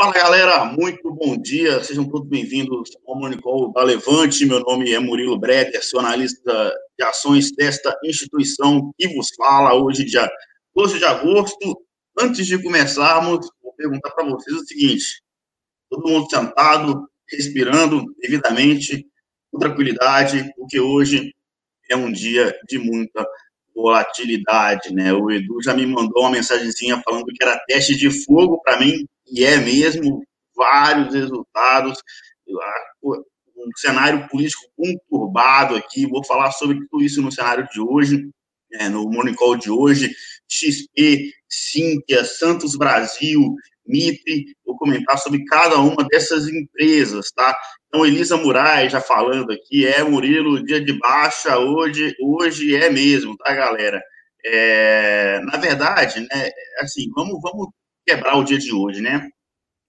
Fala galera, muito bom dia, sejam todos bem-vindos ao Monicol da Levante. Meu nome é Murilo Breder, sou analista de ações desta instituição que vos fala hoje, dia 12 de agosto. Antes de começarmos, vou perguntar para vocês o seguinte: todo mundo sentado, respirando devidamente, com tranquilidade, porque hoje é um dia de muita volatilidade, né? O Edu já me mandou uma mensagenzinha falando que era teste de fogo para mim, e é mesmo, vários resultados, um cenário político conturbado aqui, vou falar sobre tudo isso no cenário de hoje, é, no Morning Call de hoje, XP, Cíntia, Santos Brasil, MIP, vou comentar sobre cada uma dessas empresas, tá? Então, Elisa Moraes já falando aqui, é Murilo, dia de baixa, hoje, hoje é mesmo, tá, galera? É, na verdade, né, assim, vamos, vamos quebrar o dia de hoje, né?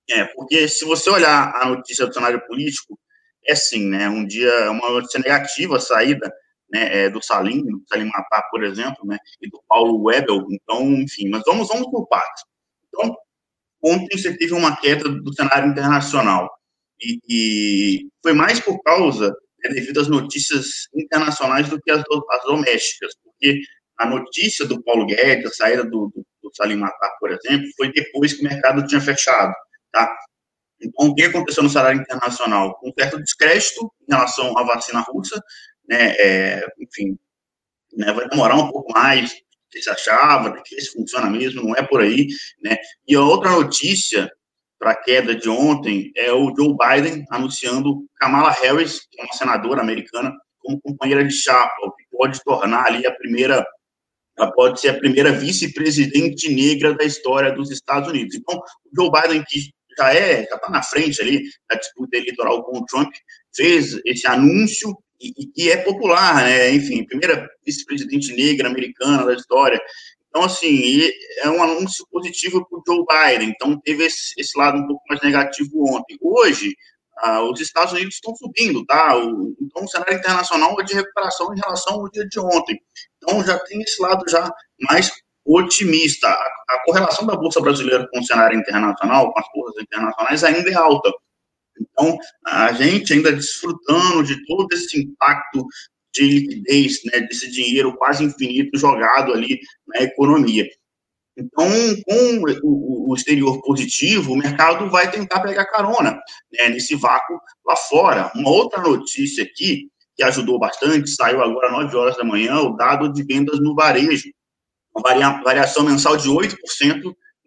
É, porque se você olhar a notícia do cenário político, é sim, né, um dia, uma notícia negativa, a saída né, é, do Salim, do Salim Matar, por exemplo, né, e do Paulo Webel, então, enfim, mas vamos, vamos por partes. Então, ontem você teve uma queda do cenário internacional, e, e foi mais por causa, né, devido às notícias internacionais do que as, as, domésticas, porque a notícia do Paulo Guedes, a saída do, do, do Salim Matar, por exemplo, foi depois que o mercado tinha fechado, tá? Então, o que aconteceu no cenário internacional? Um certo descrédito em relação à vacina russa, né, é, enfim, né, vai demorar um pouco mais que se achava, que isso funciona mesmo, não é por aí, né, e a outra notícia para a queda de ontem é o Joe Biden anunciando Kamala Harris, que é uma senadora americana, como companheira de chapa, o que pode tornar ali a primeira, ela pode ser a primeira vice-presidente negra da história dos Estados Unidos. Então, o Joe Biden, que já é, já está na frente ali da disputa eleitoral com o Trump, fez esse anúncio e, que é popular, né? Enfim, primeira vice-presidente negra americana da história. Então, assim, é um anúncio positivo para o Joe Biden. Então, teve esse, esse, lado um pouco mais negativo ontem. Hoje, ah, os Estados Unidos estão subindo, tá? O, então, o cenário internacional é de recuperação em relação ao dia de ontem. Então, já tem esse lado já mais otimista. A, a correlação da Bolsa Brasileira com o cenário internacional, com as bolsas internacionais, ainda é alta. Então, a gente ainda desfrutando de todo esse impacto de liquidez, né, desse dinheiro quase infinito jogado ali na economia. Então, com o, exterior positivo, o mercado vai tentar pegar carona né, nesse vácuo lá fora. Uma outra notícia aqui, que ajudou bastante, saiu agora às 9 horas da manhã, o dado de vendas no varejo. Uma variação mensal de 8%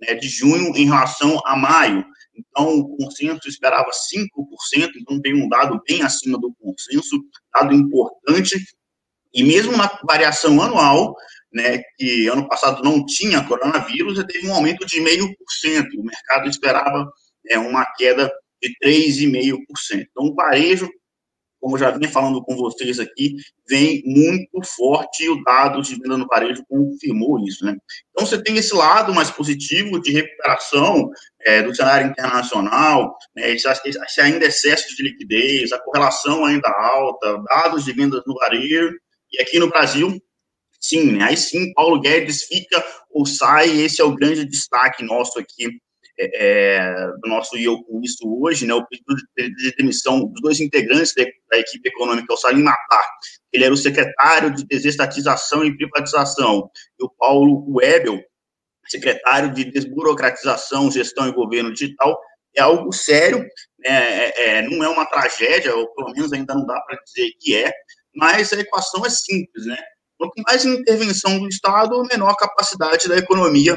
né, de junho em relação a maio. Então, o consenso esperava 5%, então tem um dado bem acima do consenso, dado importante. E mesmo na variação anual, né, que ano passado não tinha coronavírus, teve um aumento de 0,5%. O mercado esperava é, uma queda de 3,5%. Então, o varejo como já vinha falando com vocês aqui, vem muito forte e o dado de venda no varejo confirmou isso, né? Então, você tem esse lado mais positivo de recuperação é, do cenário internacional, né, esse, esse ainda excesso de liquidez, a correlação ainda alta, dados de vendas no varejo, e aqui no Brasil, sim, né, aí sim, Paulo Guedes fica ou sai, esse é o grande destaque nosso aqui é, é, do nosso isso hoje, né, o pedido de, de demissão dos dois integrantes da, da, equipe econômica, o Salim Matar, ele era o secretário de desestatização e privatização, e o Paulo Webel, secretário de desburocratização, gestão e governo digital, é algo sério, né, é, é, não é uma tragédia, ou pelo menos ainda não dá para dizer que é, mas a equação é simples, né? Quanto mais intervenção do Estado, menor capacidade da economia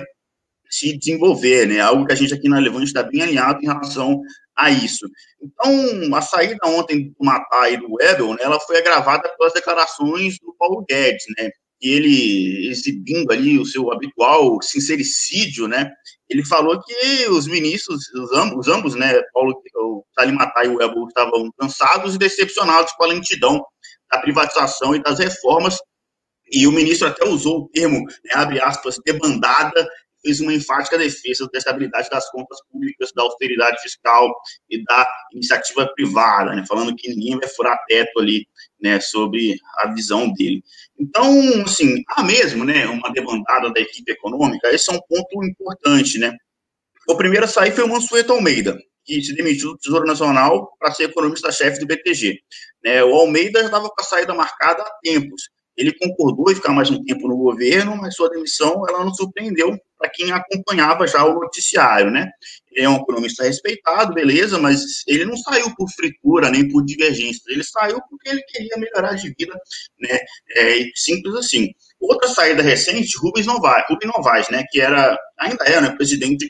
se desenvolver, né? Algo que a gente aqui na Levante está bem alinhado em relação a isso. Então, a saída ontem do Matar e do Webel, né, ela foi agravada pelas declarações do Paulo Guedes, né? ele exibindo ali o seu habitual sincericídio, né? Ele falou que os ministros, os ambos, os ambos né, Paulo, o Matar e o Webel estavam cansados e decepcionados com a lentidão da privatização e das reformas e o ministro até usou o termo, né, abre aspas, debandada fez uma enfática defesa da estabilidade das contas públicas, da austeridade fiscal e da iniciativa privada, né, falando que ninguém vai furar teto ali, né, sobre a visão dele. Então, assim, há mesmo, né, uma demandada da equipe econômica, esse é um ponto importante, né, O primeiro a sair foi o Mansueto Almeida, que se demitiu do Tesouro Nacional para ser economista-chefe do BTG. Né, o Almeida já estava com a saída marcada há tempos. Ele concordou em ficar mais um tempo no governo, mas sua demissão ela não surpreendeu para quem acompanhava já o noticiário, né? Ele é um economista respeitado, beleza, mas ele não saiu por fritura nem por divergência, ele saiu porque ele queria melhorar de vida, né? É, simples assim. Outra saída recente, Rubens Novaes, Rubens Novaes, né? Que era, ainda é, né? Presidente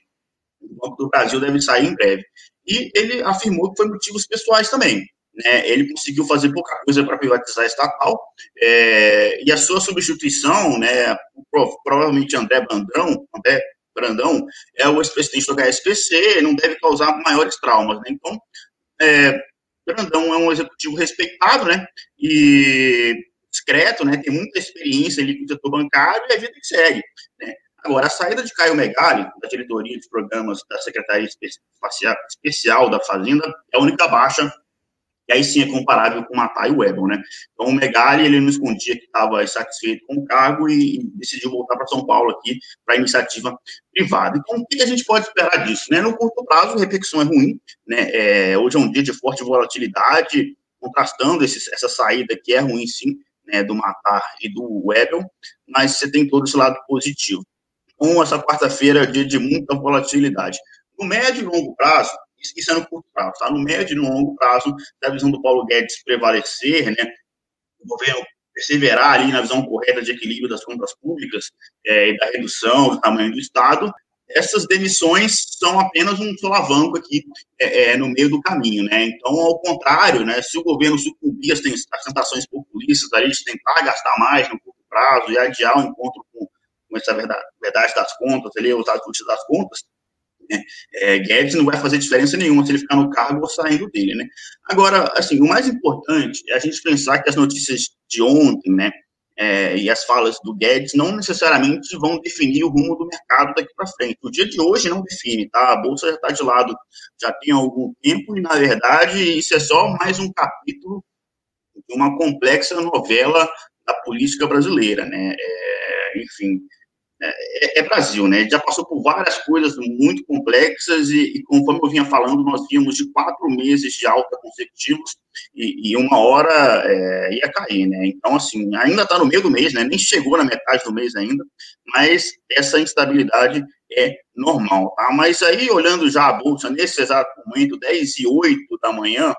do Banco do Brasil, deve sair em breve. E ele afirmou que foi motivos pessoais também né, ele conseguiu fazer pouca coisa para privatizar a estatal, é, e a sua substituição, né, provavelmente André Brandão, André Brandão é o ex-presidente do HSPC, não deve causar maiores traumas, né, então, é, Brandão é um executivo respeitado, né, e discreto, né, tem muita experiência ali com o setor bancário e a vida que segue, né. Agora, a saída de Caio Megali, da diretoria de programas da Secretaria Especial da Fazenda, é a única baixa e aí sim é comparável com o Matai e o Ebon, né? Então, o Megali, ele não escondia que estava insatisfeito com o cargo e, decidiu voltar para São Paulo aqui para iniciativa privada. Então, o que a gente pode esperar disso? Né? No curto prazo, a repercussão é ruim, né? É, hoje é um dia de forte volatilidade, contrastando essa saída que é ruim, sim, né, do Matar e do Webel, mas você tem todo esse lado positivo. Então, essa quarta-feira dia de muita volatilidade. No médio e longo prazo, isso é no curto prazo, tá? No médio e no longo prazo, da visão do Paulo Guedes prevalecer, né? O governo perseverar ali na visão correta de equilíbrio das contas públicas é, e da redução do tamanho do Estado, essas demissões são apenas um solavanco aqui é, é, no meio do caminho, né? Então, ao contrário, né, se o governo sucumbir às tentações populistas ali de tentar gastar mais no curto prazo e adiar o encontro com, essa verdade, verdade das contas, ali, os ajustes das contas, né? É, Guedes não vai fazer diferença nenhuma se ele ficar no cargo ou saindo dele, né? Agora, assim, o mais importante é a gente pensar que as notícias de ontem, né, é, e as falas do Guedes não necessariamente vão definir o rumo do mercado daqui para frente. O dia de hoje não define, tá? A bolsa já está de lado já tem algum tempo e, na verdade, isso é só mais um capítulo de uma complexa novela da política brasileira, né? É, enfim, é, é, Brasil, né? Já passou por várias coisas muito complexas e, e, conforme eu vinha falando, nós vínhamos de quatro meses de alta consecutivos e, e uma hora é, ia cair, né? Então, assim, ainda está no meio do mês, né? Nem chegou na metade do mês ainda, mas essa instabilidade é normal, tá? Mas aí, olhando já a Bolsa nesse exato momento, 10 e 8 da manhã,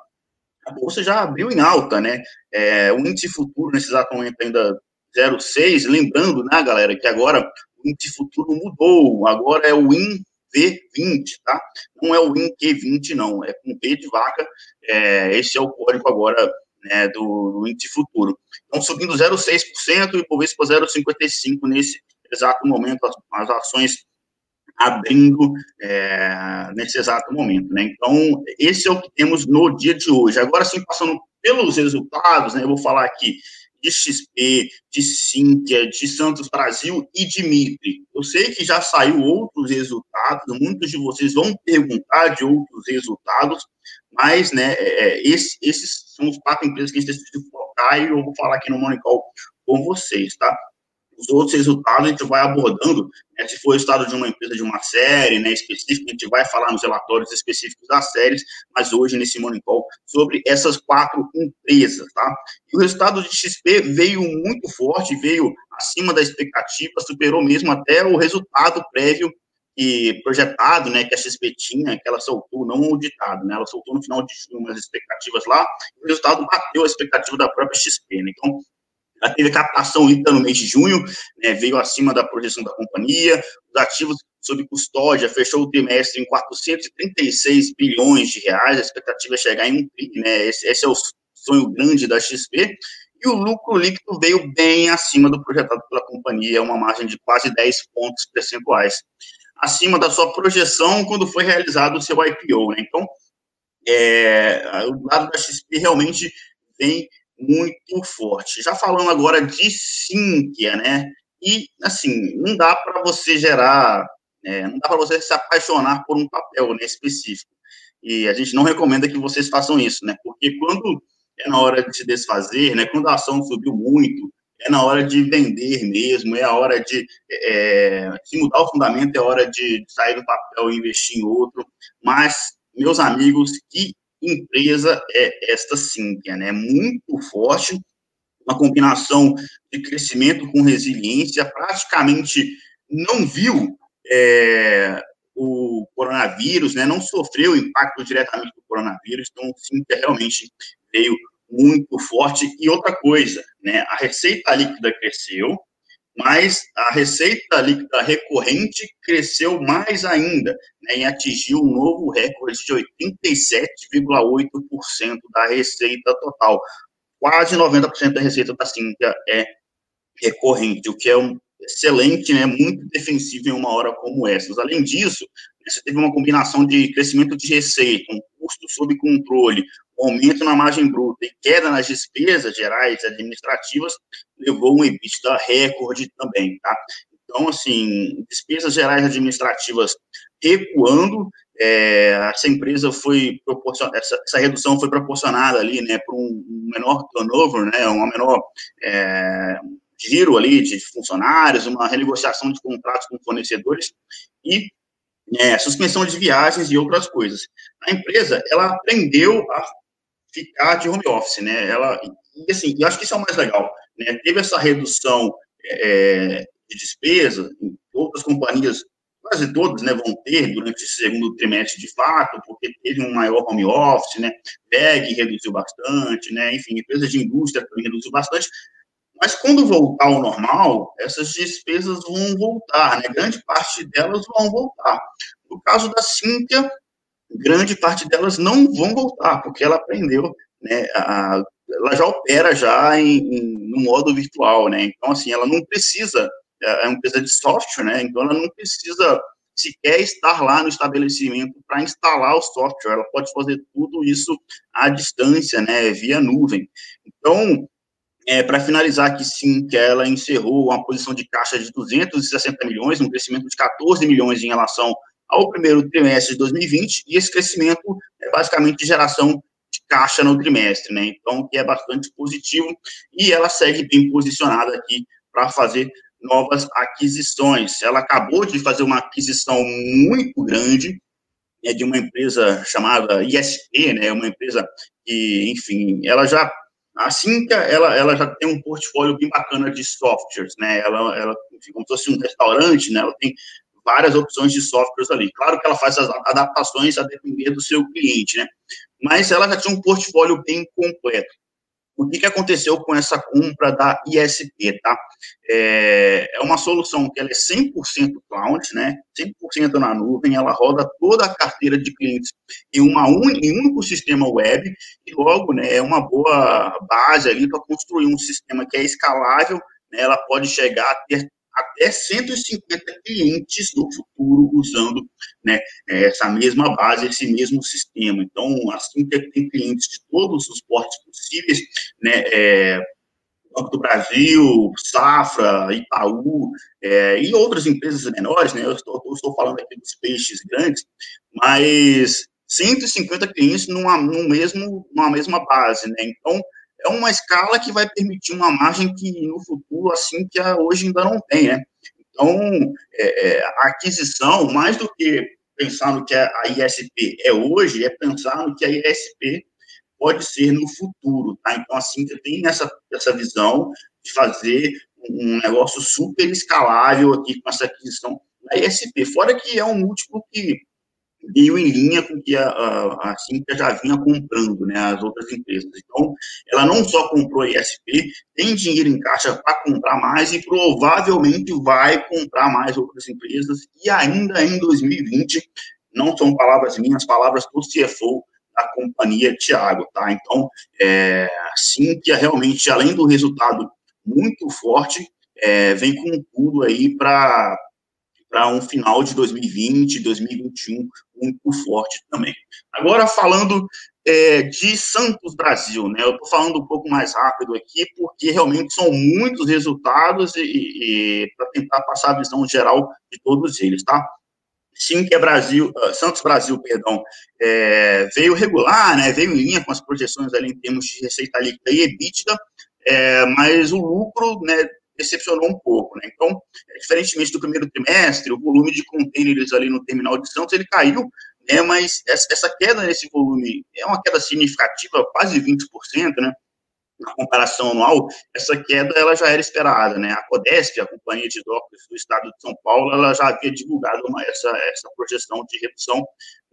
a Bolsa já abriu em alta, né? É, o índice futuro nesse exato momento ainda 0,6, lembrando, né, galera, que agora índice futuro mudou, agora é o INV20, tá? Não é o INQ20, não, é com P de vaca, é, esse é o código agora né, do, do índice futuro. Então, subindo 0,6% e por para 0,55% nesse exato momento, as, as ações abrindo é, nesse exato momento, né? Então, esse é o que temos no dia de hoje. Agora, sim, passando pelos resultados, né, eu vou falar aqui de XP, de Cíntia, de Santos Brasil e de Mitre. Eu sei que já saiu outros resultados, muitos de vocês vão perguntar de outros resultados, mas, né, é, é esse, esses são os quatro empresas que a gente decidiu focar e eu vou falar aqui no Monicol com vocês, tá? Os outros resultados a gente vai abordando, né, se for o resultado de uma empresa, de uma série né, específica, a gente vai falar nos relatórios específicos das séries, mas hoje nesse Morning sobre essas quatro empresas, tá? E o resultado de XP veio muito forte, veio acima da expectativa, superou mesmo até o resultado prévio e projetado, né, que a XP tinha, que ela soltou, não auditado, né, ela soltou no final de junho umas expectativas lá, e o resultado bateu a expectativa da própria XP, né, então ela teve captação líquida no mês de junho, né, veio acima da projeção da companhia. Os ativos sob custódia fechou o trimestre em 436 bilhões de reais. A expectativa é chegar em um tri, né? Esse, esse é o sonho grande da XP. E o lucro líquido veio bem acima do projetado pela companhia, uma margem de quase 10 pontos percentuais, acima da sua projeção quando foi realizado o seu IPO. Né? Então, é, o lado da XP realmente vem muito forte. Já falando agora de Cínquia, né? E, assim, não dá para você gerar, é, não dá para você se apaixonar por um papel né, específico. E a gente não recomenda que vocês façam isso, né? Porque quando é na hora de se desfazer, né? Quando a ação subiu muito, é na hora de vender mesmo, é a hora de é, se mudar o fundamento, é a hora de sair do papel e investir em outro. Mas, meus amigos, que empresa é esta Sinqia, né? Muito forte, uma combinação de crescimento com resiliência, praticamente não viu é, o coronavírus, né? Não sofreu impacto diretamente do coronavírus, então Sinqia realmente veio muito forte. E outra coisa, né, a receita líquida cresceu, mas a receita líquida recorrente cresceu mais ainda, né, e atingiu um novo recorde de 87,8% da receita total. Quase 90% da receita da Cintia é recorrente, o que é um excelente, né, muito defensivo em uma hora como essa. Além disso, você teve uma combinação de crescimento de receita, um custo sob controle, um aumento na margem bruta e queda nas despesas gerais administrativas, levou um EBITDA recorde também, tá? Então, assim, despesas gerais administrativas recuando, é, essa empresa foi proporcionada, essa, essa, redução foi proporcionada ali, né, por um menor turnover, né, uma menor é, giro ali de funcionários, uma renegociação de contratos com fornecedores e é, suspensão de viagens e outras coisas. A empresa, ela aprendeu a ficar de home office, né? Ela, e assim, eu acho que isso é o mais legal, né? Teve essa redução é, de despesa, outras companhias, quase todas, né, vão ter durante esse segundo trimestre de fato, porque teve um maior home office, né? VEG reduziu bastante, né? Enfim, empresas de indústria também reduziu bastante, mas quando voltar ao normal, essas despesas vão voltar, né? Grande parte delas vão voltar. No caso da Cíntia, grande parte delas não vão voltar, porque ela aprendeu, né? A, ela já opera já em, em, no modo virtual, né? Então, assim, ela não precisa, é, é uma empresa de software, né? Então, ela não precisa sequer estar lá no estabelecimento para instalar o software, ela pode fazer tudo isso à distância, né? Via nuvem. Então, é, para finalizar aqui, sim, que ela encerrou uma posição de caixa de 260 milhões, um crescimento de 14 milhões em relação ao primeiro trimestre de 2020, e esse crescimento é basicamente geração de caixa no trimestre, né? Então, que é bastante positivo, e ela segue bem posicionada aqui para fazer novas aquisições. Ela acabou de fazer uma aquisição muito grande, é de uma empresa chamada ISP, né, uma empresa que, enfim, ela já Assim que ela, ela já tem um portfólio bem bacana de softwares, né? Ela, ela como se fosse um restaurante, né? Ela tem várias opções de softwares ali. Claro que ela faz as adaptações a depender do seu cliente, né? Mas ela já tinha um portfólio bem completo o que, que aconteceu com essa compra da ISP, tá? É, é uma solução que ela é 100% cloud, né? 100% na nuvem, ela roda toda a carteira de clientes em, uma un, em um único sistema web e logo, né, é uma boa base ali para construir um sistema que é escalável, né, ela pode chegar a ter até 150 clientes no futuro usando né, essa mesma base, esse mesmo sistema. Então, assim que tem clientes de todos os portes possíveis, né, é, Banco do Brasil, Safra, Itaú é, e outras empresas menores, né, eu estou, eu estou, falando aqui dos peixes grandes, mas 150 clientes numa, no mesmo, numa mesma base, né, então é uma escala que vai permitir uma margem que no futuro, assim, que hoje ainda não tem, né? Então, é, é, a aquisição, mais do que pensar no que a ISP é hoje, é pensar no que a ISP pode ser no futuro, tá? Então, assim, você tem essa, essa visão de fazer um negócio super escalável aqui com essa aquisição da ISP, fora que é um múltiplo que veio em linha com que a, a, a Simca já vinha comprando, né, as outras empresas. Então, ela não só comprou a ISP, tem dinheiro em caixa para comprar mais e provavelmente vai comprar mais outras empresas e ainda em 2020, não são palavras minhas, palavras do CFO da companhia Tiago, tá? Então, é, a Simca realmente, além do resultado muito forte, é, vem com tudo aí para para um final de 2020, 2021 muito forte também. Agora, falando é, de Santos Brasil, né? Eu estou falando um pouco mais rápido aqui, porque realmente são muitos resultados e, e para tentar passar a visão geral de todos eles, tá? Sim, que é Brasil, uh, Santos Brasil, perdão, é, veio regular, né? Veio em linha com as projeções ali em termos de receita líquida e EBITDA, é, mas o lucro, né, decepcionou um pouco, né? Então, diferentemente do primeiro trimestre, o volume de containers ali no terminal de Santos, ele caiu, né, mas essa queda nesse volume é uma queda significativa, quase 20%, né? na comparação anual, essa queda ela já era esperada, né? A Codesp, a companhia de docas do Estado de São Paulo, ela já havia divulgado uma, essa, essa projeção de redução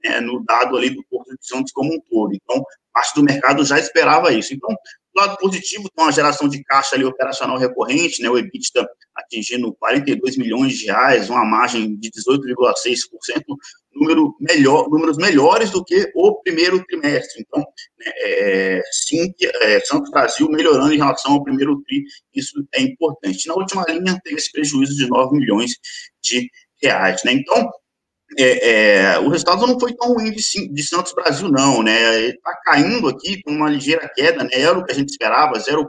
né, no dado ali do Porto de Santos como um todo. Então, parte do mercado já esperava isso. Então, lado positivo, uma geração de caixa ali operacional recorrente, né, o EBITDA atingindo 42 milhões de reais, uma margem de 18,6%, número melhor, números melhores do que o primeiro trimestre. Então, né, é, sim, é, Santos Brasil melhorando em relação ao primeiro tri, isso é importante. Na última linha, teve esse prejuízo de 9 milhões de reais. Né? Então, é, é, o resultado não foi tão ruim de, de Santos Brasil, não, né? Está caindo aqui com uma ligeira queda, né? Era o que a gente esperava, 0,4%.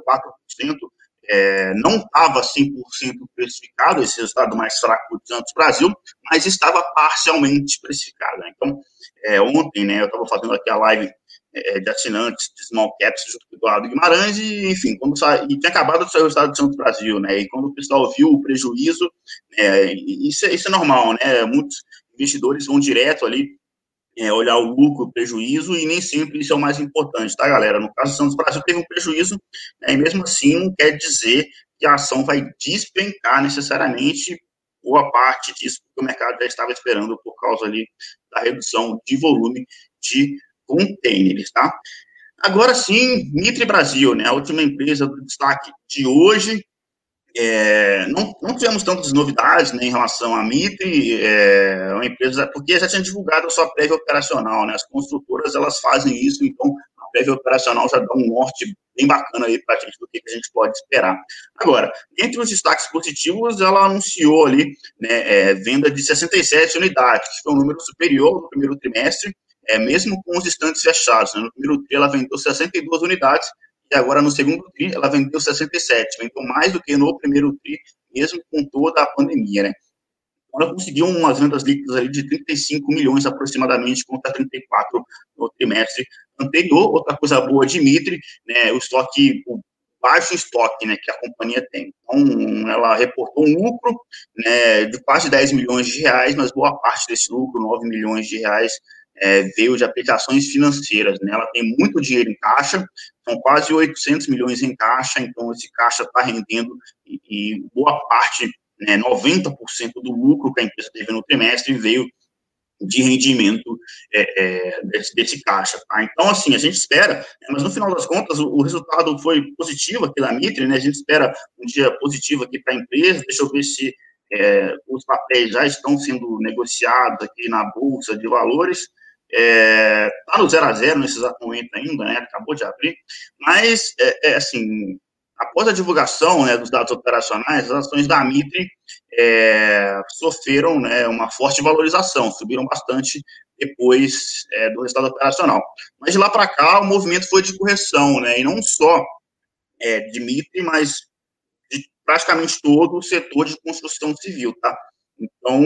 É, não estava 100% precificado, esse resultado mais fraco de Santos Brasil, mas estava parcialmente precificado. Né? Então, é, ontem, né, eu estava fazendo aqui a live é, de assinantes de Small Caps junto com o Eduardo Guimarães, e, enfim, quando sa... e tinha acabado de sair o resultado de Santos Brasil, né? E quando o pessoal viu o prejuízo, é, isso, é, isso é normal, né? Muitos investidores vão direto ali é, olhar o lucro, o prejuízo, e nem sempre isso é o mais importante, tá, galera? No caso do Santos Brasil, teve um prejuízo, né, e mesmo assim não quer dizer que a ação vai despencar necessariamente boa parte disso, porque o mercado já estava esperando por causa ali da redução de volume de containers, tá? Agora sim, Mitre Brasil, né, a última empresa do destaque de hoje, é, não, não, tivemos tantas novidades né, em relação à Mitre, é, uma empresa, porque já tinha divulgado a sua prévia operacional, né, as construtoras elas fazem isso, então a prévia operacional já dá um norte bem bacana aí para a gente do que, que, a gente pode esperar. Agora, entre os destaques positivos, ela anunciou ali né, é, venda de 67 unidades, que foi um número superior no primeiro trimestre, é, mesmo com os estantes fechados. Né, no primeiro trimestre ela vendeu 62 unidades, e agora no segundo TRI ela vendeu 67, vendeu mais do que no primeiro TRI, mesmo com toda a pandemia, né? Ela conseguiu umas vendas líquidas ali de 35 milhões aproximadamente, contra 34 no trimestre anterior. Outra coisa boa de Mitre, né, o estoque, o baixo estoque, né, que a companhia tem. Então, ela reportou um lucro, né, de quase 10 milhões de reais, mas boa parte desse lucro, 9 milhões de reais, é, veio de aplicações financeiras. Né? Ela tem muito dinheiro em caixa, são quase 800 milhões em caixa, então esse caixa está rendendo e, e, boa parte, né, 90% do lucro que a empresa teve no trimestre veio de rendimento é, é, desse, desse, caixa. Tá? Então, assim, a gente espera, né, mas no final das contas, o, o, resultado foi positivo aqui da Mitre, né? a gente espera um dia positivo aqui para a empresa, deixa eu ver se é, os papéis já estão sendo negociados aqui na Bolsa de Valores, é, tá no 0 a 0 nesse exato momento ainda, né? Acabou de abrir. Mas, é, é assim, após a divulgação né, dos dados operacionais, as ações da Mitre é, sofreram né, uma forte valorização, subiram bastante depois é, do resultado operacional. Mas de lá para cá, o movimento foi de correção, né, e não só é, de Mitre, mas de praticamente todo o setor de construção civil, tá? Então,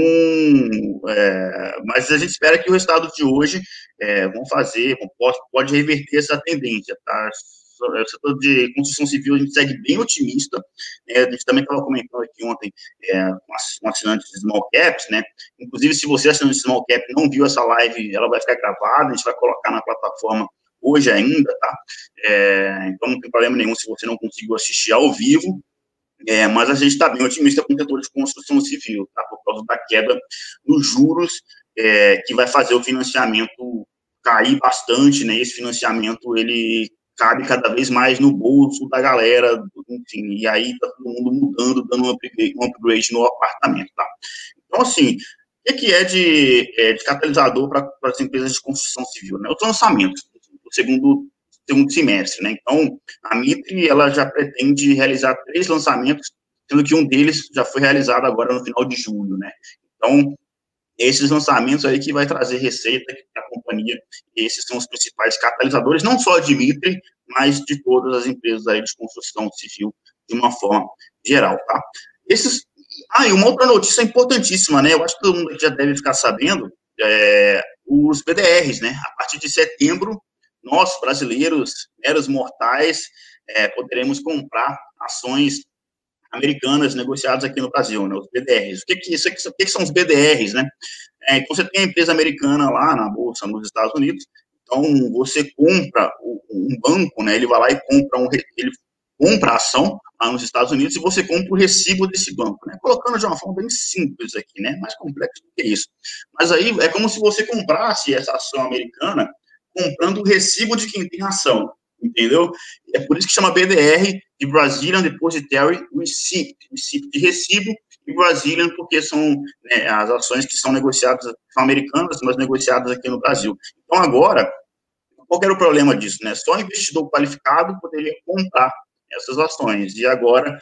é, mas a gente espera que o resultado de hoje é, vão fazer, pode, pode reverter essa tendência, tá? O setor de construção civil a gente segue bem otimista, né? a gente também estava comentando aqui ontem é, com assinantes de Small Caps, né? Inclusive, se você assinante de Small Cap não viu essa live, ela vai ficar gravada, a gente vai colocar na plataforma hoje ainda, tá? É, então não tem problema nenhum se você não conseguiu assistir ao vivo, é, mas a gente está bem otimista com o setor de construção civil, tá? por causa da queda nos juros, é, que vai fazer o financiamento cair bastante, né? Esse financiamento, ele cabe cada vez mais no bolso da galera, enfim, e aí tá todo mundo mudando, dando um upgrade, um upgrade no apartamento, tá? Então, assim, o que é de, é, de catalisador para as empresas de construção civil? Né? Os lançamentos, o segundo segundo semestre, né? Então, a Mitre, ela já pretende realizar três lançamentos, sendo que um deles já foi realizado agora no final de julho, né? Então, esses lançamentos aí que vai trazer receita para a companhia, esses são os principais catalisadores, não só de Mitre, mas de todas as empresas aí de construção civil, de uma forma geral, tá? Esses... Ah, e uma outra notícia importantíssima, né? Eu acho que todo mundo já deve ficar sabendo, é, os BDRs, né? A partir de setembro, nós, brasileiros, meros mortais, é, poderemos comprar ações americanas negociadas aqui no Brasil, né, os BDRs. O que, que, isso, o que, que são os BDRs, né? É, então, você tem a empresa americana lá na bolsa nos Estados Unidos, então você compra um banco, né? Ele vai lá e compra um, ele compra a ação lá nos Estados Unidos e você compra o recibo desse banco, né? Colocando de uma forma bem simples aqui, né? Mais complexo do que isso. Mas aí é como se você comprasse essa ação americana comprando o recibo de quem tem ação, entendeu? É por isso que chama BDR de Brazilian Depositary Receipt, receipt de recibo e Brazilian porque são né, as ações que são negociadas, são americanas, mas negociadas aqui no Brasil. Então agora, qual era o problema disso, né? Só investidor qualificado poderia comprar essas ações. E agora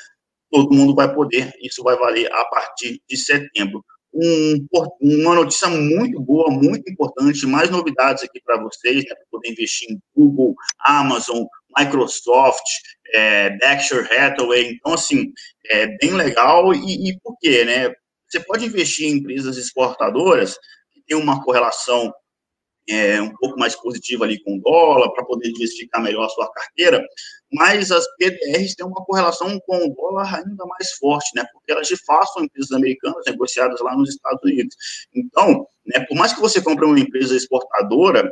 todo mundo vai poder, isso vai valer a partir de setembro. Um, uma notícia muito boa, muito importante, mais novidades aqui para vocês, né, para poder investir em Google, Amazon, Microsoft, é, Berkshire Hathaway, então, assim, é bem legal, e, e por quê, né? Você pode investir em empresas exportadoras que tem uma correlação é, um pouco mais positiva ali com o dólar, para poder diversificar melhor a sua carteira, mas as PDRs têm uma correlação com o dólar ainda mais forte, né, porque elas de fato são empresas americanas negociadas lá nos Estados Unidos. Então, né, por mais que você compre uma empresa exportadora,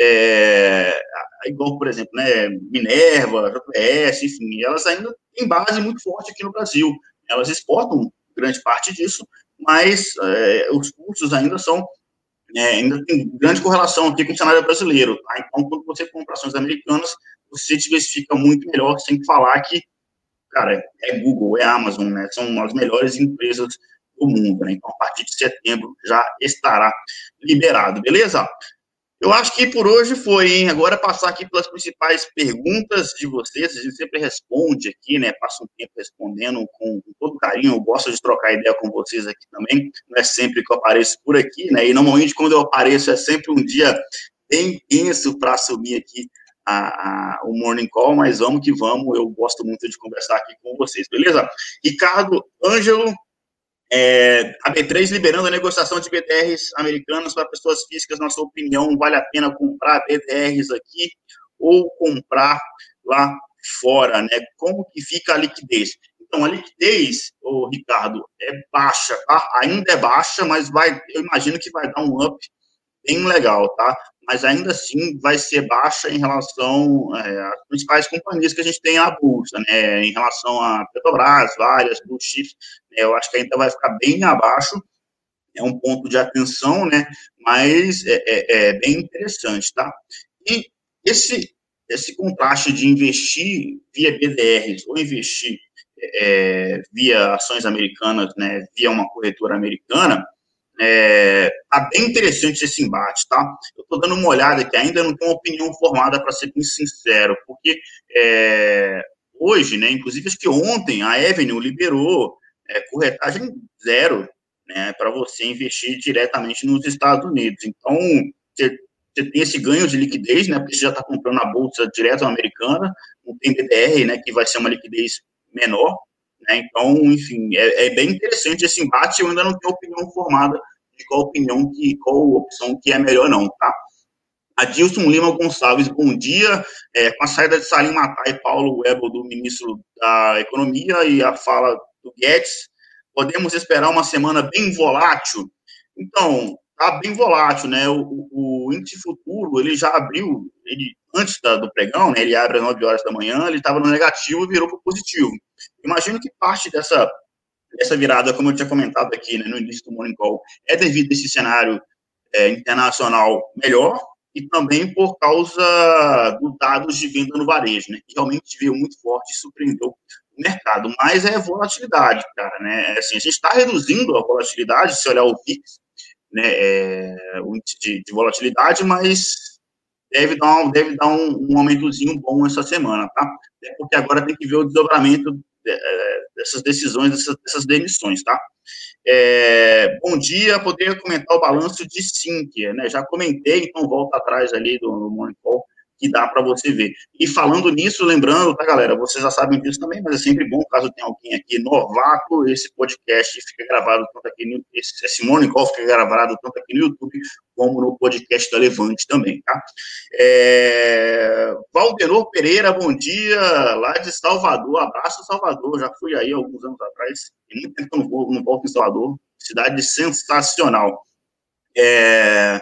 é, igual, por exemplo, né, Minerva, JPS, enfim, elas ainda têm base muito forte aqui no Brasil. Elas exportam grande parte disso, mas é, os custos ainda são é, ainda tem grande correlação aqui com o cenário brasileiro. Tá? Então, quando você compra ações americanas, você diversifica muito melhor, sem falar que, cara, é Google, é Amazon, né? São as melhores empresas do mundo, né? Então, a partir de setembro já estará liberado, beleza? Eu acho que por hoje foi, hein? Agora passar aqui pelas principais perguntas de vocês. A gente sempre responde aqui, né? Passa um tempo respondendo com, com, todo carinho. Eu gosto de trocar ideia com vocês aqui também. Não é sempre que eu apareço por aqui, né? E normalmente quando eu apareço é sempre um dia bem tenso para assumir aqui a, a, o Morning Call, mas vamos que vamos. Eu gosto muito de conversar aqui com vocês, beleza? Ricardo Ângelo, é, a B3 liberando a negociação de BDRs americanos para pessoas físicas, na sua opinião, vale a pena comprar BDRs aqui ou comprar lá fora, né? Como que fica a liquidez? Então, a liquidez, o Ricardo, é baixa, tá? Ainda é baixa, mas vai, eu imagino que vai dar um up bem legal, tá? Mas ainda assim vai ser baixa em relação é, às principais companhias que a gente tem na bolsa, né? Em relação a Petrobras, várias, Blue Chips, né? eu acho que ainda vai ficar bem abaixo. É um ponto de atenção, né? Mas é, é, é bem interessante, tá? E esse esse contraste de investir via BDRs ou investir é, via ações americanas, né, via uma corretora americana, é, tá bem interessante esse embate, tá? Eu tô dando uma olhada que ainda não tenho uma opinião formada, para ser bem sincero, porque é, hoje, né, inclusive acho que ontem, a Avenue liberou é, corretagem zero, né, para você investir diretamente nos Estados Unidos. Então, você, tem esse ganho de liquidez, né, porque você já está comprando a bolsa direto americana, não tem DDR, né, que vai ser uma liquidez menor, né, então, enfim, é, é, bem interessante esse embate, eu ainda não tenho opinião formada de qual opinião, que, qual opção que é melhor não, tá? Adilson Lima Gonçalves, bom dia. É, com a saída de Salim Matar e Paulo Webel do ministro da Economia e a fala do Guedes, podemos esperar uma semana bem volátil? Então, tá bem volátil, né? O, o, índice futuro, ele já abriu, ele antes da, do pregão, né, ele abre às 9 horas da manhã, ele estava no negativo e virou para positivo. Imagino que parte dessa, dessa virada, como eu tinha comentado aqui né, no início do Morning Call, é devido a esse cenário é, internacional melhor e também por causa dos dados de venda no varejo, né, que realmente veio muito forte e surpreendeu o mercado. Mas é volatilidade, cara, né? É assim, a gente está reduzindo a volatilidade, se olhar o VIX, né, é, o índice de, de volatilidade, mas deve dar um, deve dar um, um aumentozinho bom essa semana, tá? É porque agora tem que ver o desdobramento dessas decisões, dessas, dessas demissões, tá? É, bom dia, poderia comentar o balanço de Sinqia, né? Já comentei, então volta atrás ali do, do que dá para você ver. E falando nisso, lembrando, tá, galera, vocês já sabem disso também, mas é sempre bom, caso tenha alguém aqui novato, esse podcast fica gravado tanto aqui no, esse, esse Morning Call fica gravado tanto aqui no YouTube como no podcast da Levante também, tá? É... Valdenor Pereira, bom dia, lá de Salvador, abraço Salvador, já fui aí alguns anos atrás, tem muito tempo não, vou, não volto em Salvador, cidade sensacional. É...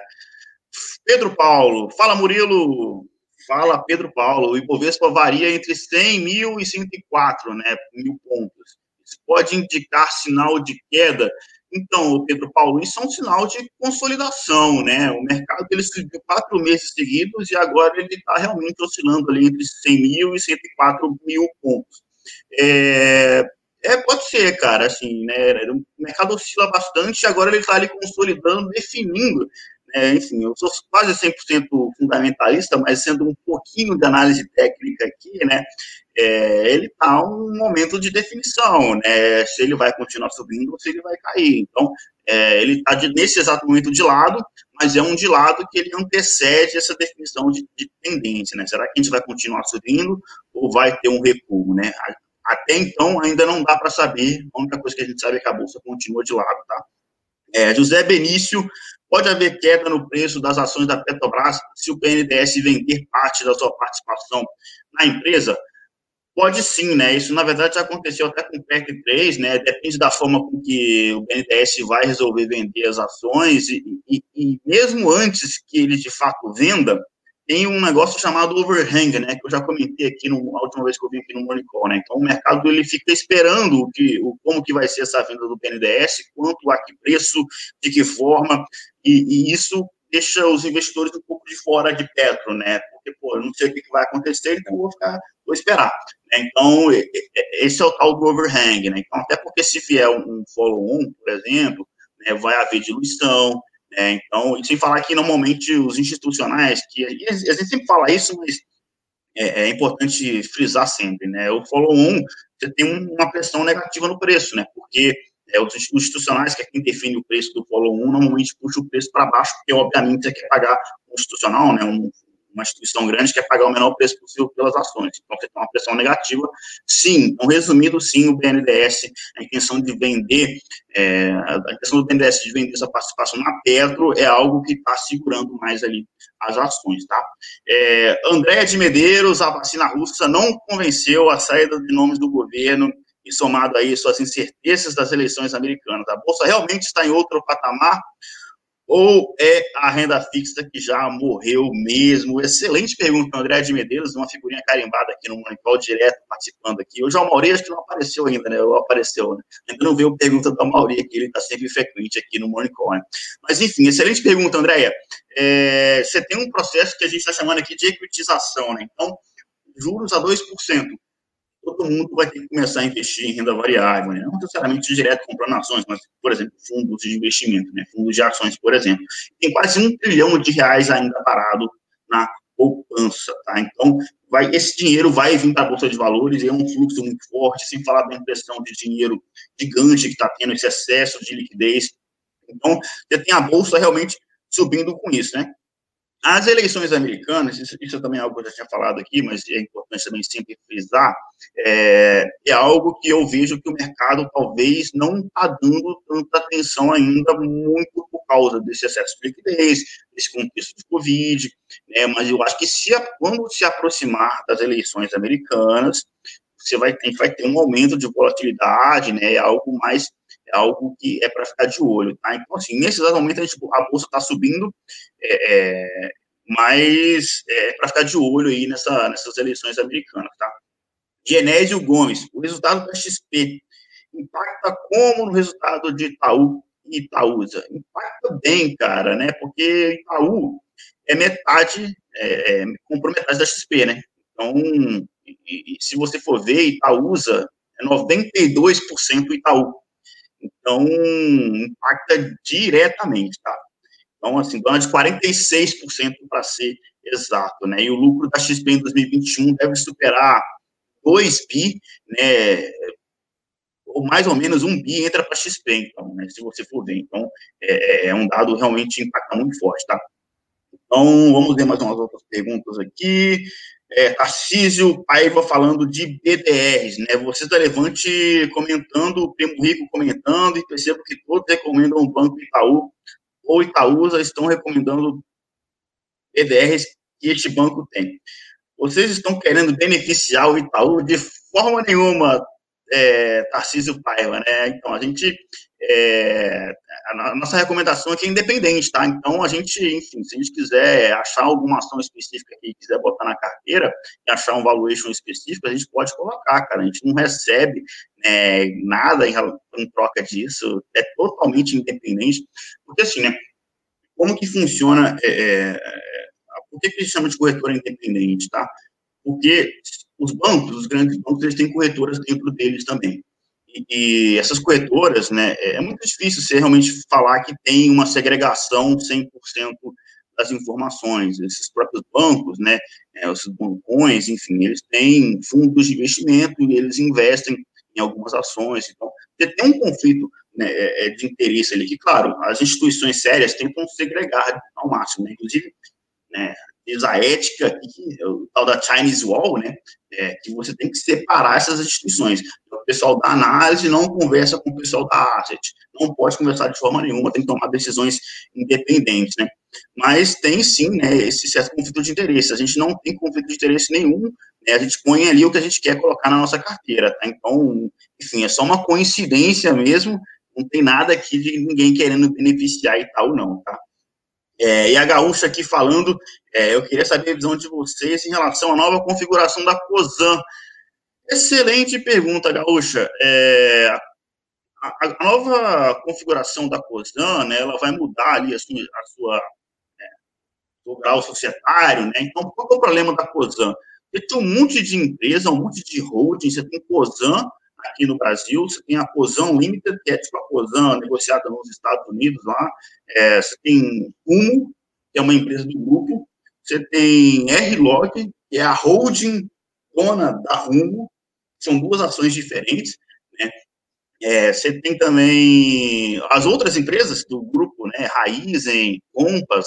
Pedro Paulo, fala Murilo, fala Pedro Paulo, o Ibovespa varia entre 100 mil e 104 né, mil pontos. Isso pode indicar sinal de queda. Então, Pedro Paulo, isso é um sinal de consolidação, né? O mercado ele subiu quatro meses seguidos e agora ele está realmente oscilando ali entre 100 mil e 104 mil pontos. É, é, pode ser, cara, assim, né? O mercado oscila bastante, agora ele está ali consolidando, definindo é, enfim, eu sou quase 100% fundamentalista, mas sendo um pouquinho de análise técnica aqui, né, é, ele está um momento de definição, né, se ele vai continuar subindo ou se ele vai cair. Então, é, ele está nesse exato momento de lado, mas é um de lado que ele antecede essa definição de, de, tendência, né, será que a gente vai continuar subindo ou vai ter um recuo, né? Até então, ainda não dá para saber, a única coisa que a gente sabe é que a bolsa continua de lado, tá? É, José Benício Pode haver queda no preço das ações da Petrobras se o BNDES vender parte da sua participação na empresa? Pode sim, né? Isso, na verdade, já aconteceu até com o PEC 3, né? Depende da forma com que o BNDES vai resolver vender as ações e, e, e mesmo antes que ele, de fato, venda, tem um negócio chamado overhang, né, que eu já comentei aqui no, a última vez que eu vim aqui no Morning Call, né, então o mercado ele fica esperando o que, o, como que vai ser essa venda do BNDES, quanto, a que preço, de que forma, e, e isso deixa os investidores um pouco de fora de Petro, né, porque, pô, eu não sei o que, vai acontecer, então vou ficar, vou esperar. Né, então, esse é o tal do overhang, né, então até porque se vier um, um follow-on, por exemplo, né, vai haver diluição, é, então, sem falar que normalmente os institucionais, que a gente sempre fala isso, mas é, é importante frisar sempre, né? O follow-on, você tem uma pressão negativa no preço, né? Porque é, os institucionais, que é quem define o preço do follow-on, normalmente puxa o preço para baixo, porque obviamente você quer pagar um institucional, né? Um, uma instituição grande quer pagar o menor preço possível pelas ações. Então, você tem uma pressão negativa. Sim, então, resumido, sim, o BNDES, a intenção de vender, é, a intenção do BNDES de vender essa participação na Petro é algo que está segurando mais ali as ações, tá? É, André de Medeiros, a vacina russa não convenceu a saída de nomes do governo e somado aí suas incertezas das eleições americanas. A Bolsa realmente está em outro patamar ou é a renda fixa que já morreu mesmo? Excelente pergunta, André de Medeiros, uma figurinha carimbada aqui no Monicol, direto participando aqui. Hoje o Mauri acho que não apareceu ainda, né? Ou apareceu, né? Ainda não veio pergunta do Mauri aqui, ele está sempre frequente aqui no Monicol, né? Mas, enfim, excelente pergunta, Andréia. É, você tem um processo que a gente está chamando aqui de equitização, né? Então, juros a 2% todo mundo vai ter que começar a investir em renda variável, né? não necessariamente direto comprando ações, mas, por exemplo, fundos de investimento, né? fundos de ações, por exemplo. Tem quase um trilhão de reais ainda parado na poupança, tá? Então, vai, esse dinheiro vai vir para a Bolsa de Valores, é um fluxo muito forte, sem falar da impressão de dinheiro gigante que está tendo, esse excesso de liquidez. Então, você tem a Bolsa realmente subindo com isso, né? As eleições americanas, isso, isso também é algo que eu já tinha falado aqui, mas é importante também sempre frisar, é, é algo que eu vejo que o mercado talvez não está dando tanta atenção ainda, muito por causa desse excesso de liquidez, desse contexto de Covid, né, mas eu acho que se, quando se aproximar das eleições americanas, você vai vai ter um aumento de volatilidade, né, é algo mais algo que é para ficar de olho, tá? Então, assim, nesse exato momento, a, gente, a bolsa está subindo, é, é, mas é para ficar de olho aí nessa, nessas eleições americanas, tá? Genésio Gomes, o resultado da XP impacta como no resultado de Itaú e Itaúsa? Impacta bem, cara, né? Porque Itaú é metade, é, é, comprou metade da XP, né? Então, e, e, se você for ver, Itaúsa é 92% Itaú. Então, impacta diretamente, tá? Então, assim, dona de 46% para ser exato, né? E o lucro da XP em 2021 deve superar 2 bi, né? Ou mais ou menos um bi entra para XP, então, né? Se você for ver. Então, é, é, um dado realmente impacta muito forte, tá? Então, vamos ver mais umas outras perguntas aqui. É, Tarcísio Paiva falando de BDRs, né? Vocês da Levante comentando, o Primo Rico comentando, e percebo que todos recomendam o Banco Itaú ou Itaúsa estão recomendando BDRs que este banco tem. Vocês estão querendo beneficiar o Itaú de forma nenhuma, é, Tarcísio Paiva, né? Então, a gente, é, a nossa recomendação aqui é independente, tá? Então, a gente, enfim, se a gente quiser achar alguma ação específica que quiser botar na carteira e achar um valuation específico, a gente pode colocar, cara. A gente não recebe né, nada em, em troca disso, é totalmente independente, porque assim, né? Como que funciona, é, é, por que, que eles chamam de corretora independente, tá? Porque os bancos, os grandes bancos, eles têm corretoras dentro deles também. E, essas corretoras, né, é, é muito difícil você realmente falar que tem uma segregação 100% das informações. Esses próprios bancos, né, é, os bancões, enfim, eles têm fundos de investimento e eles investem em algumas ações. Então, você tem um conflito né, é de interesse ali, que, claro, as instituições sérias tentam segregar ao máximo, né, inclusive, né, a ética, aqui, o tal da Chinese Wall, né, é, que você tem que separar essas instituições. O pessoal da análise não conversa com o pessoal da asset, não pode conversar de forma nenhuma, tem que tomar decisões independentes, né. Mas tem sim, né, esse certo conflito de interesse. A gente não tem conflito de interesse nenhum, né, a gente põe ali o que a gente quer colocar na nossa carteira, tá? Então, enfim, é só uma coincidência mesmo, não tem nada aqui de ninguém querendo beneficiar e tal, não, tá? É, e a Gaúcha aqui falando, é, eu queria saber a visão de vocês em relação à nova configuração da COSAN. Excelente pergunta, Gaúcha. É, a, a, nova configuração da COSAN, né, ela vai mudar ali a sua, a sua é, o grau societário, né? Então, qual é o problema da COSAN? Você tem um monte de empresa, um monte de holding, você tem COSAN, aqui no Brasil, você tem a COSAN Limited, que é tipo a COSAN negociada nos Estados Unidos lá, é, você tem Humo, que é uma empresa do grupo, você tem R-Log, que é a holding dona da Rumo, são duas ações diferentes, né? É, você tem também as outras empresas do grupo, né, Raizen, Compass,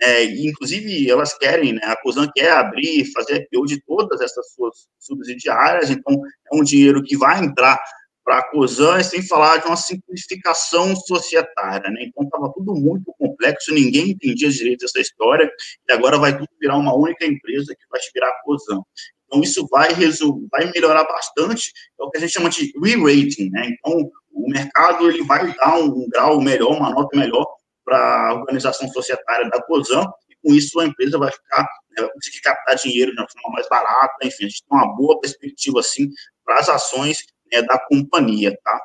né, inclusive elas querem, né, a COSAN quer abrir, fazer IPO de todas essas suas subsidiárias, então é um dinheiro que vai entrar para a COSAN, sem falar de uma simplificação societária, né, então estava tudo muito complexo, ninguém entendia direito essa história, e agora vai tudo virar uma única empresa que vai virar a COSAN. Então, isso vai, vai melhorar bastante, é o que a gente chama de re-rating, né? Então, o mercado ele vai dar um, grau melhor, uma nota melhor para a organização societária da COSAN, e com isso a empresa vai ficar, né, conseguir captar dinheiro de uma forma mais barata, enfim, a gente tem uma boa perspectiva, assim, para as ações né, da companhia, tá?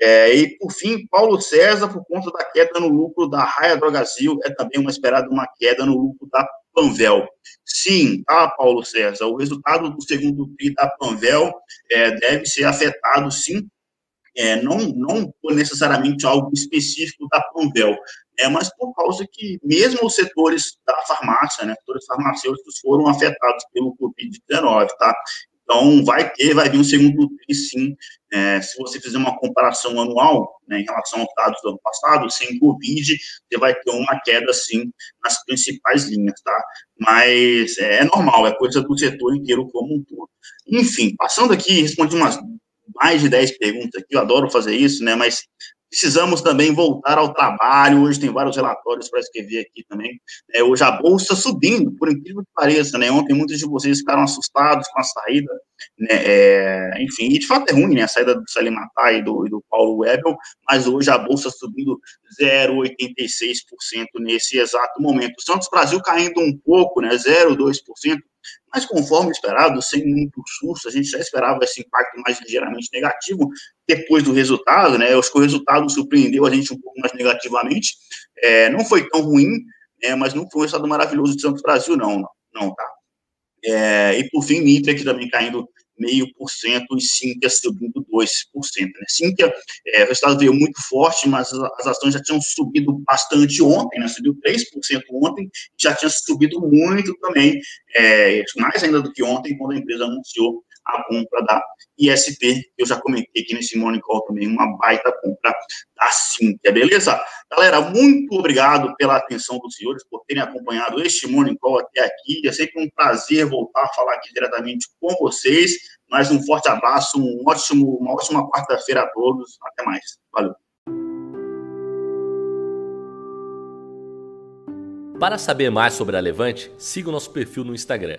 É, e, por fim, Paulo César, por conta da queda no lucro da Raia Drogazil, é também uma esperada uma queda no lucro da Panvel. Sim, tá, Paulo César, o resultado do segundo TRI da Panvel é, deve ser afetado, sim, é, não, não necessariamente algo específico da Panvel, é, mas por causa que mesmo os setores da farmácia, né, setores farmacêuticos foram afetados pelo Covid-19, tá? Então, vai ter, vai vir um segundo TRI, sim. É, se você fizer uma comparação anual, né, em relação aos dados do ano passado, sem Covid, você vai ter uma queda, sim, nas principais linhas, tá? Mas é, é normal, é coisa do setor inteiro como um todo. Enfim, passando aqui, respondi umas mais de 10 perguntas aqui, eu adoro fazer isso, né, mas Precisamos também voltar ao trabalho. Hoje tem vários relatórios para escrever aqui também. É, hoje a bolsa subindo, por incrível que pareça, né? Ontem muitos de vocês ficaram assustados com a saída, né? É, enfim, e de fato é ruim, né? A saída do Salim e do, e do Paulo Webel, mas hoje a bolsa subindo 0,86% nesse exato momento. O Santos Brasil caindo um pouco, né? 0,2%. Mas conforme esperado, sem muito susto, a gente já esperava esse impacto mais ligeiramente negativo depois do resultado, né? Eu acho que o resultado surpreendeu a gente um pouco mais negativamente. É, não foi tão ruim, né, mas não foi um resultado maravilhoso de Santos Brasil, não, não, não tá? É, e por fim, Mitre aqui também caindo e Sinqia subindo 2%. Né? Sinqia, é, o resultado veio muito forte, mas as ações já tinham subido bastante ontem, né? subiu 3% ontem, já tinha subido muito também, é, mais ainda do que ontem, quando a empresa anunciou a compra da ISP, eu já comentei aqui nesse Morning Call também, uma baita compra da Cintia, beleza? Galera, muito obrigado pela atenção dos senhores, por terem acompanhado este Morning Call até aqui, é sempre um prazer voltar a falar aqui diretamente com vocês, mais um forte abraço, um ótimo, uma ótima quarta-feira a todos, até mais, valeu. Para saber mais sobre a Levante, siga o nosso perfil no Instagram,